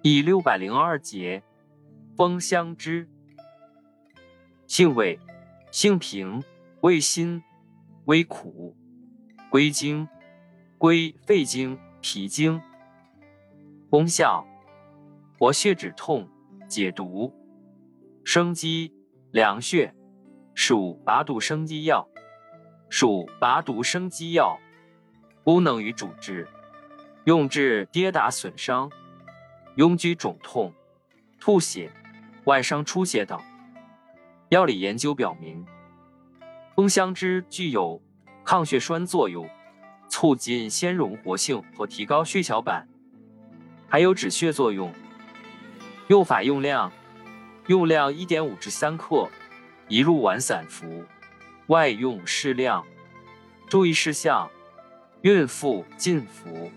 第六百零二节，风香枝，性味，性平，味辛，微苦，归经，归肺经、脾经。功效，活血止痛，解毒，生肌，凉血，属拔毒生肌药。属拔毒生肌药，功能与主治，用治跌打损伤、痈疽肿痛、吐血、外伤出血等。药理研究表明，风香枝具有抗血栓作用，促进纤溶活性和提高血小板，还有止血作用。用法用量：用量一点五至三克，一入丸散服。外用适量，注意事项：孕妇禁服。